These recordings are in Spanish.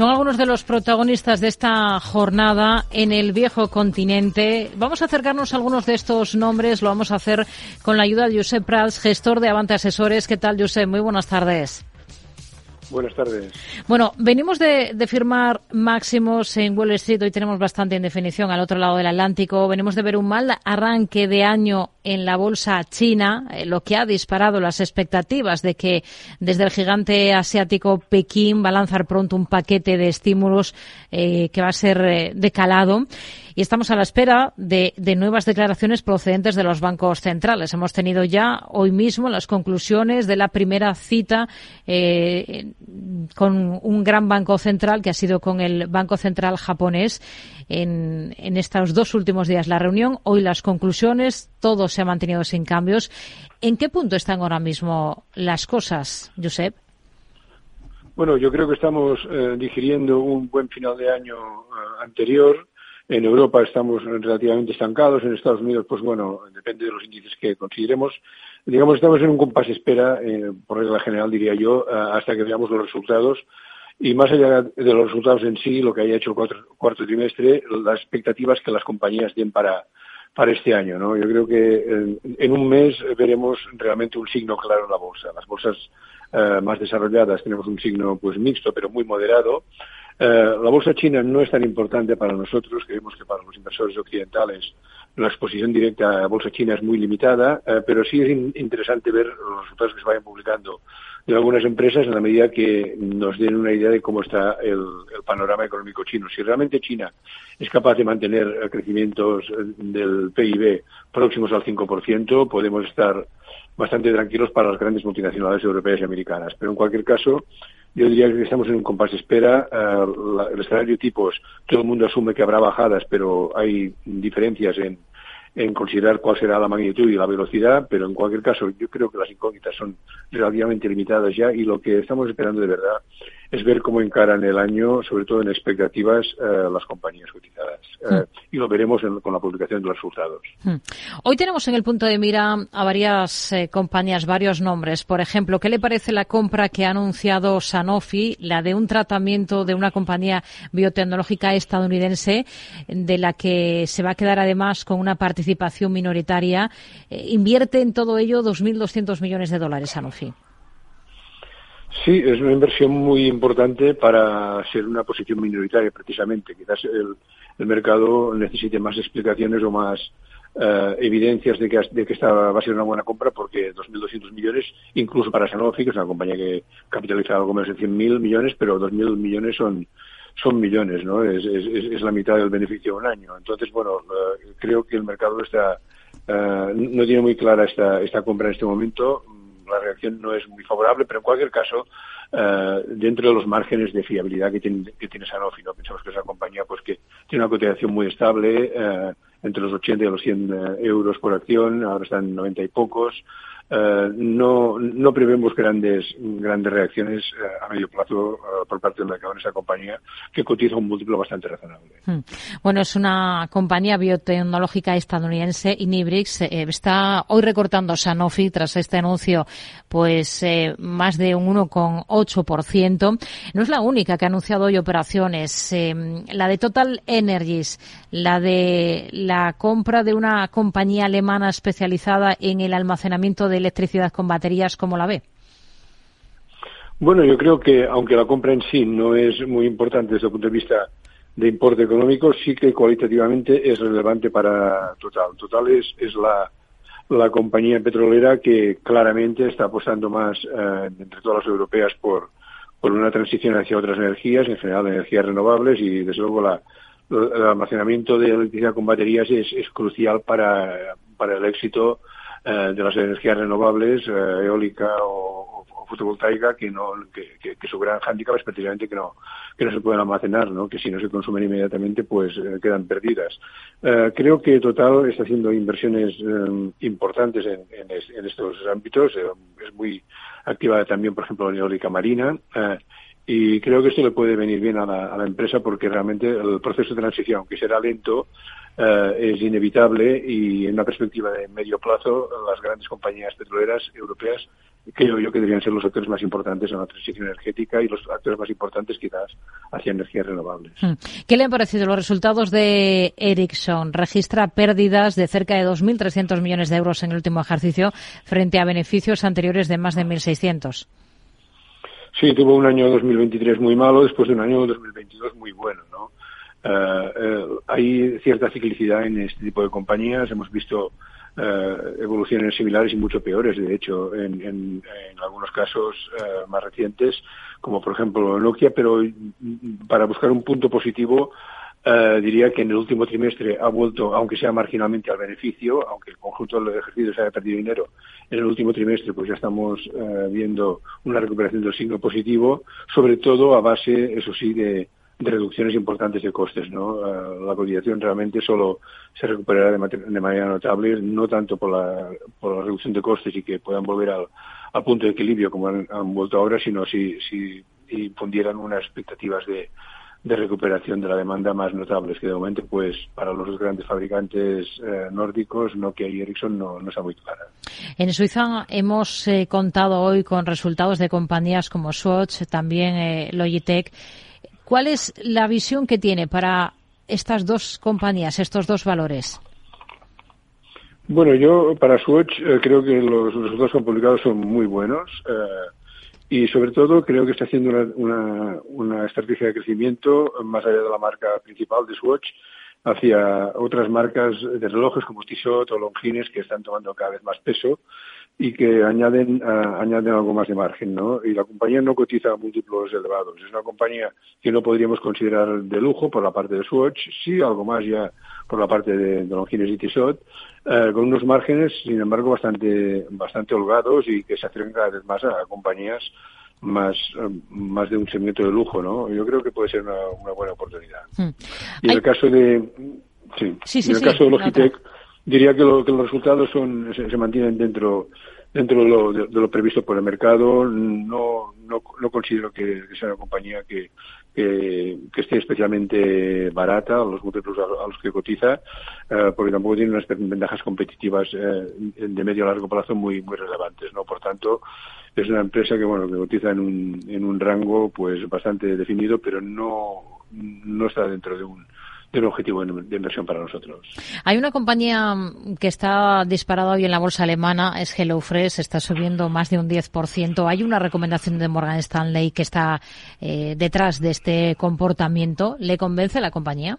Son algunos de los protagonistas de esta jornada en el viejo continente. Vamos a acercarnos a algunos de estos nombres. Lo vamos a hacer con la ayuda de Josep Prats, gestor de Avante Asesores. ¿Qué tal, Josep? Muy buenas tardes. Buenas tardes. Bueno, venimos de, firmar máximos en Wall Street. Hoy tenemos bastante en definición al otro lado del Atlántico. Venimos de ver un mal arranque de año en la bolsa china, eh, lo que ha disparado las expectativas de que desde el gigante asiático Pekín va a lanzar pronto un paquete de estímulos eh, que va a ser eh, decalado y estamos a la espera de, nuevas declaraciones procedentes de los bancos centrales. Hemos tenido ya hoy mismo las conclusiones de la primera cita con un gran banco central que ha sido con el Banco Central japonés en estos dos últimos días la reunión. Hoy las conclusiones, todo se ha mantenido sin cambios. ¿En qué punto están ahora mismo las cosas, Josep? Bueno, yo creo que estamos eh, digiriendo un buen final de año eh, anterior en Europa estamos relativamente estancados, en Estados Unidos, pues bueno, depende de los índices que consideremos. Digamos, estamos en un compás espera, eh, por regla general diría yo, hasta que veamos los resultados. Y más allá de los resultados en sí, lo que haya hecho el cuarto, trimestre, las expectativas que las compañías tienen para, para este año. ¿no? Yo creo que en, en, un mes veremos realmente un signo claro en la bolsa. Las bolsas eh, más desarrolladas tenemos un signo pues mixto, pero muy moderado. Eh, la bolsa china no es tan importante para nosotros, creemos que para los inversores occidentales la exposición directa a la bolsa china es muy limitada, eh, pero sí es interesante ver los resultados que se vayan publicando de algunas empresas en la medida que nos den una idea de cómo está el, panorama económico chino. Si realmente China es capaz de mantener crecimientos del PIB próximos al 5%, podemos estar bastante tranquilos para las grandes multinacionales europeas y americanas. Pero en cualquier caso, yo diría que estamos en un compás de espera. Eh, el escenario tipos, todo el mundo asume que habrá bajadas, pero hay diferencias en, en considerar cuál será la magnitud y la velocidad, pero en cualquier caso yo creo que las incógnitas son relativamente limitadas ya y lo que estamos esperando de verdad es ver cómo encaran el año, sobre todo en expectativas, eh, las compañías cotizadas. Eh, hmm. Y lo veremos con la publicación de los resultados. Hmm. Hoy tenemos en el punto de mira a varias eh, compañías, varios nombres. Por ejemplo, ¿qué le parece la compra que ha anunciado Sanofi, la de un tratamiento de una compañía biotecnológica estadounidense, de la que se va a quedar además con una participación minoritaria? invierte en todo ello 2.200 millones de dólares Sanofi. Sí, es una inversión muy importante para ser una posición minoritaria, precisamente. Quizás el, mercado necesite más explicaciones o más eh, evidencias de que, de que esta va a ser una buena compra, porque 2.200 millones, incluso para Sanofi, que es una compañía que capitaliza algo menos de 100.000 millones, pero 2.000 millones son son millones, ¿no? Es, es, la mitad del beneficio de un año. Entonces, bueno, eh, creo que el mercado está eh, no tiene muy clara esta, esta compra en este momento la reacción no es muy favorable, pero en cualquier caso, eh, dentro de los márgenes de fiabilidad que tiene, que tiene Sanofi, ¿no? pensamos que es una compañía pues que tiene una cotización muy estable, eh, entre los 80 y los 100 eh, euros por acción, ahora están en 90 y pocos, eh, no, no prevemos grandes, grandes reacciones eh, a medio plazo eh, por parte del mercado en esa compañía, que cotiza un múltiplo bastante razonable. Hmm. Bueno, es una compañía biotecnológica estadounidense, Inibrix, está hoy recortando Sanofi tras este anuncio, pues más de un 1,8%. No es la única que ha anunciado hoy operaciones. la de Total Energies, la de la compra de una compañía alemana especializada en el almacenamiento de electricidad con baterías, ¿cómo la ve? Bueno, yo creo que aunque la compra en sí no es muy importante desde el punto de vista de importe económico, sí que cualitativamente es relevante para Total. Total es, es la, la compañía petrolera que claramente está apostando más eh, entre todas las europeas por, por una transición hacia otras energías, en general energías renovables y desde luego la, el almacenamiento de electricidad con baterías es, es crucial para, para el éxito eh, de las energías renovables, eh, eólica o, fotovoltaica, que no que, que, su gran hándicap es precisamente que no que no se pueden almacenar, ¿no? que si no se consumen inmediatamente pues eh, quedan perdidas. creo que Total está haciendo inversiones importantes en, en, estos ámbitos, es muy activa también, por ejemplo, en eólica marina. Y creo que esto le puede venir bien a la, empresa porque realmente el proceso de transición, aunque será lento, eh, es inevitable y en una perspectiva de medio plazo las grandes compañías petroleras europeas creo yo que deberían ser los actores más importantes en la transición energética y los actores más importantes quizás hacia energías renovables. Hmm. ¿Qué le han parecido los resultados de Ericsson? Registra pérdidas de cerca de 2.300 millones de euros en el último ejercicio frente a beneficios anteriores de más de 1.600. Sí, tuvo un año 2023 muy malo después de un año 2022 muy bueno, ¿no? Eh, eh, hay cierta ciclicidad en este tipo de compañías. Hemos visto eh, evoluciones similares y mucho peores, de hecho, en, en, algunos casos más recientes, como por ejemplo Nokia, pero mm, para buscar un punto positivo, diría que en el último trimestre ha vuelto, aunque sea marginalmente al beneficio, aunque el conjunto del ejercicio se haya perdido dinero, en el último trimestre pues ya estamos viendo una recuperación del signo positivo, sobre todo a base, eso sí, de, de reducciones importantes de costes. ¿no? Eh, la cotización realmente solo se recuperará de, manera notable, no tanto por la, por la reducción de costes y que puedan volver al, punto de equilibrio como han, vuelto ahora, sino si, si infundieran unas expectativas de, de recuperación de la demanda más notables, que de momento, pues, para los grandes fabricantes eh, nórdicos, Nokia y Ericsson no, no está muy clara. En Suiza hemos eh, contado hoy con resultados de compañías como Swatch, también Logitech, ¿Cuál es la visión que tiene para estas dos compañías, estos dos valores? Bueno, yo para Swatch eh, creo que los resultados que han publicado son muy buenos eh, y sobre todo creo que está haciendo una, una, estrategia de crecimiento más allá de la marca principal de Swatch hacia otras marcas de relojes como Tissot o Longines que están tomando cada vez más peso y que añaden, añaden algo más de margen, ¿no? Y la compañía no cotiza a múltiplos elevados. Es una compañía que no podríamos considerar de lujo por la parte de Swatch, sí algo más ya por la parte de, de Longines y Tissot, uh, con unos márgenes, sin embargo, bastante, bastante holgados y que se acercan cada vez más a, compañías más, más de un segmento de lujo, ¿no? Yo creo que puede ser una, una buena oportunidad. Hmm. Y en el caso de, sí, sí, en el caso de Logitech, diría que, lo, que los resultados son se, mantienen dentro dentro de lo, de, lo, previsto por el mercado. No, no, no considero que, sea una compañía que, que, esté especialmente barata a los múltiplos a, los que cotiza, eh, porque tampoco tiene unas ventajas competitivas eh, de medio a largo plazo muy muy relevantes. no Por tanto, es una empresa que bueno que cotiza en un, en un rango pues bastante definido, pero no, no está dentro de un de un objetivo de inversión para nosotros. Hay una compañía que está disparada hoy en la bolsa alemana, es HelloFresh, está subiendo más de un 10%. Hay una recomendación de Morgan Stanley que está eh, detrás de este comportamiento. ¿Le convence la compañía?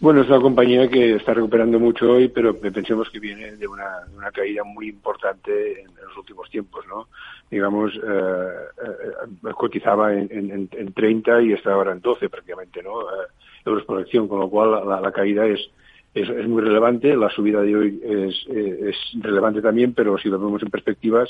Bueno, es una compañía que está recuperando mucho hoy, pero pensemos que viene de una, caída muy importante en, los últimos tiempos, ¿no? Digamos, eh, eh, cotizaba en, en, 30 y está ahora en 12 prácticamente, ¿no? Euros por acción, con lo cual la, caída es, es, muy relevante. La subida de hoy es, es, relevante también, pero si lo vemos en perspectivas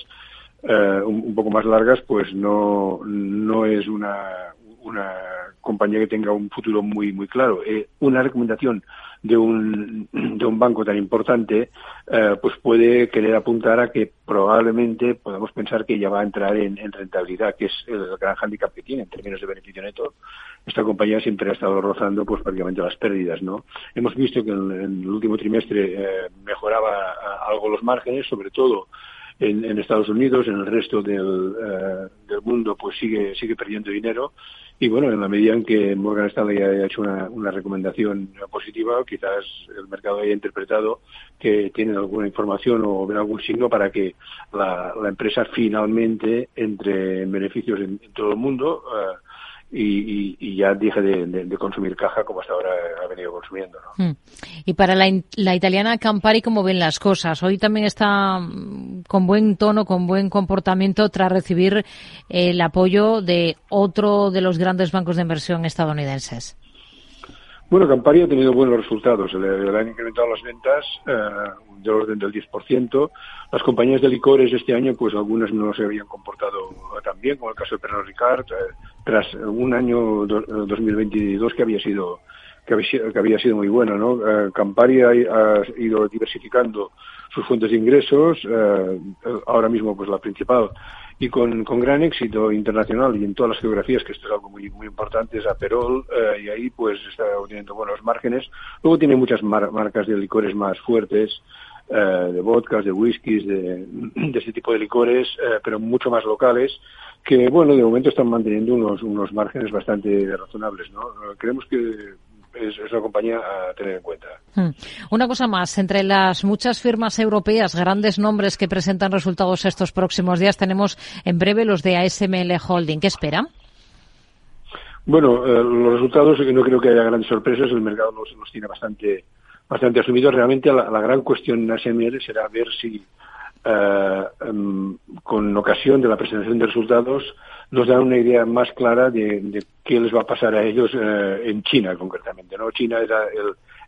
eh, un, poco más largas, pues no, no es una, una compañía que tenga un futuro muy muy claro. Eh, una recomendación de un, de un banco tan importante, eh, pues puede querer apuntar a que probablemente podamos pensar que ya va a entrar en, rentabilidad, que es el gran hándicap que tiene en términos de beneficio neto. Esta compañía siempre ha estado rozando pues prácticamente las pérdidas, ¿no? Hemos visto que en, el último trimestre eh, mejoraba algo los márgenes, sobre todo en, Estados Unidos, en el resto del, eh, del mundo, pues sigue, sigue perdiendo dinero. Y bueno, en la medida en que Morgan Stanley haya hecho una, una recomendación positiva, quizás el mercado haya interpretado que tiene alguna información o ve algún signo para que la, la empresa finalmente entre en beneficios en, todo el mundo. Eh, y, ya deje de, consumir caja como hasta ahora ha venido consumiendo. Hmm. Y para la, la, italiana Campari, ¿cómo ven las cosas? Hoy también está con buen tono, con buen comportamiento tras recibir el apoyo de otro de los grandes bancos de inversión estadounidenses. Bueno, Campari ha tenido buenos resultados. Le, han incrementado las ventas eh, del orden del 10%. Las compañías de licores este año, pues algunas no se habían comportado tan bien, como el caso de Pernod Ricard, eh, tras un año 2022 que había sido que había, sido muy bueno, ¿no? Eh, Campari ha, ido diversificando sus fuentes de ingresos, eh, ahora mismo pues la principal y con, gran éxito internacional y en todas las geografías, que esto es algo muy, muy importante, es Aperol, eh, y ahí pues está obteniendo buenos márgenes. Luego tiene muchas marcas de licores más fuertes, de vodkas, de whiskies, de, de este tipo de licores, pero mucho más locales, que bueno, de momento están manteniendo unos, unos márgenes bastante razonables, ¿no? Creemos que es, una compañía a tener en cuenta. Hmm. Una cosa más, entre las muchas firmas europeas, grandes nombres que presentan resultados estos próximos días, tenemos en breve los de ASML Holding. ¿Qué espera? Bueno, eh, los resultados no creo que haya grandes sorpresas, el mercado los, los tiene bastante bastante asumidos. Realmente la, la gran cuestión en ASML será ver si con ocasión de la presentación de resultados nos dan una idea más clara de, qué les va a pasar a ellos eh, en China concretamente. ¿no? China era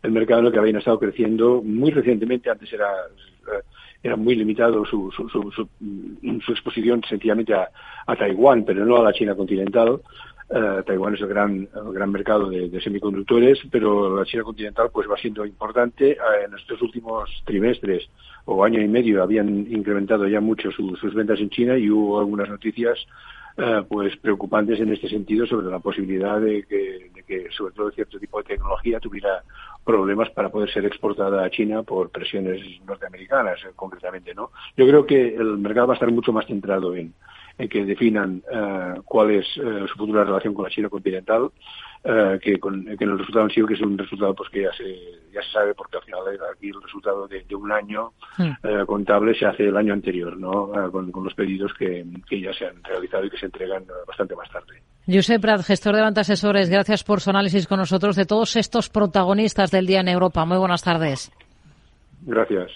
el, mercado en el que habían estado creciendo muy recientemente, antes era, eh, era muy limitado su, su, su, exposición sencillamente a, Taiwán, pero no a la China continental. Uh, Taiwán es el gran, gran mercado de, semiconductores, pero la China continental pues va siendo importante. en estos últimos trimestres o año y medio habían incrementado ya mucho sus ventas en China y hubo algunas noticias eh, pues preocupantes en este sentido sobre la posibilidad de que, de que, sobre todo cierto tipo de tecnología tuviera problemas para poder ser exportada a China por presiones norteamericanas eh, concretamente no yo creo que el mercado va a estar mucho más centrado en en que definan uh, cuál es uh, su futura relación con la China continental, uh, que, con, que el resultado en sí que es un resultado pues que ya se, ya se sabe porque al final aquí el resultado de, de un año contable se hace el año anterior, ¿no? Con, con, los pedidos que, que, ya se han realizado y que se entregan bastante más tarde. Josep Prat, gestor de Banca Asesores, gracias por su análisis con nosotros de todos estos protagonistas del día en Europa. Muy buenas tardes. Gracias.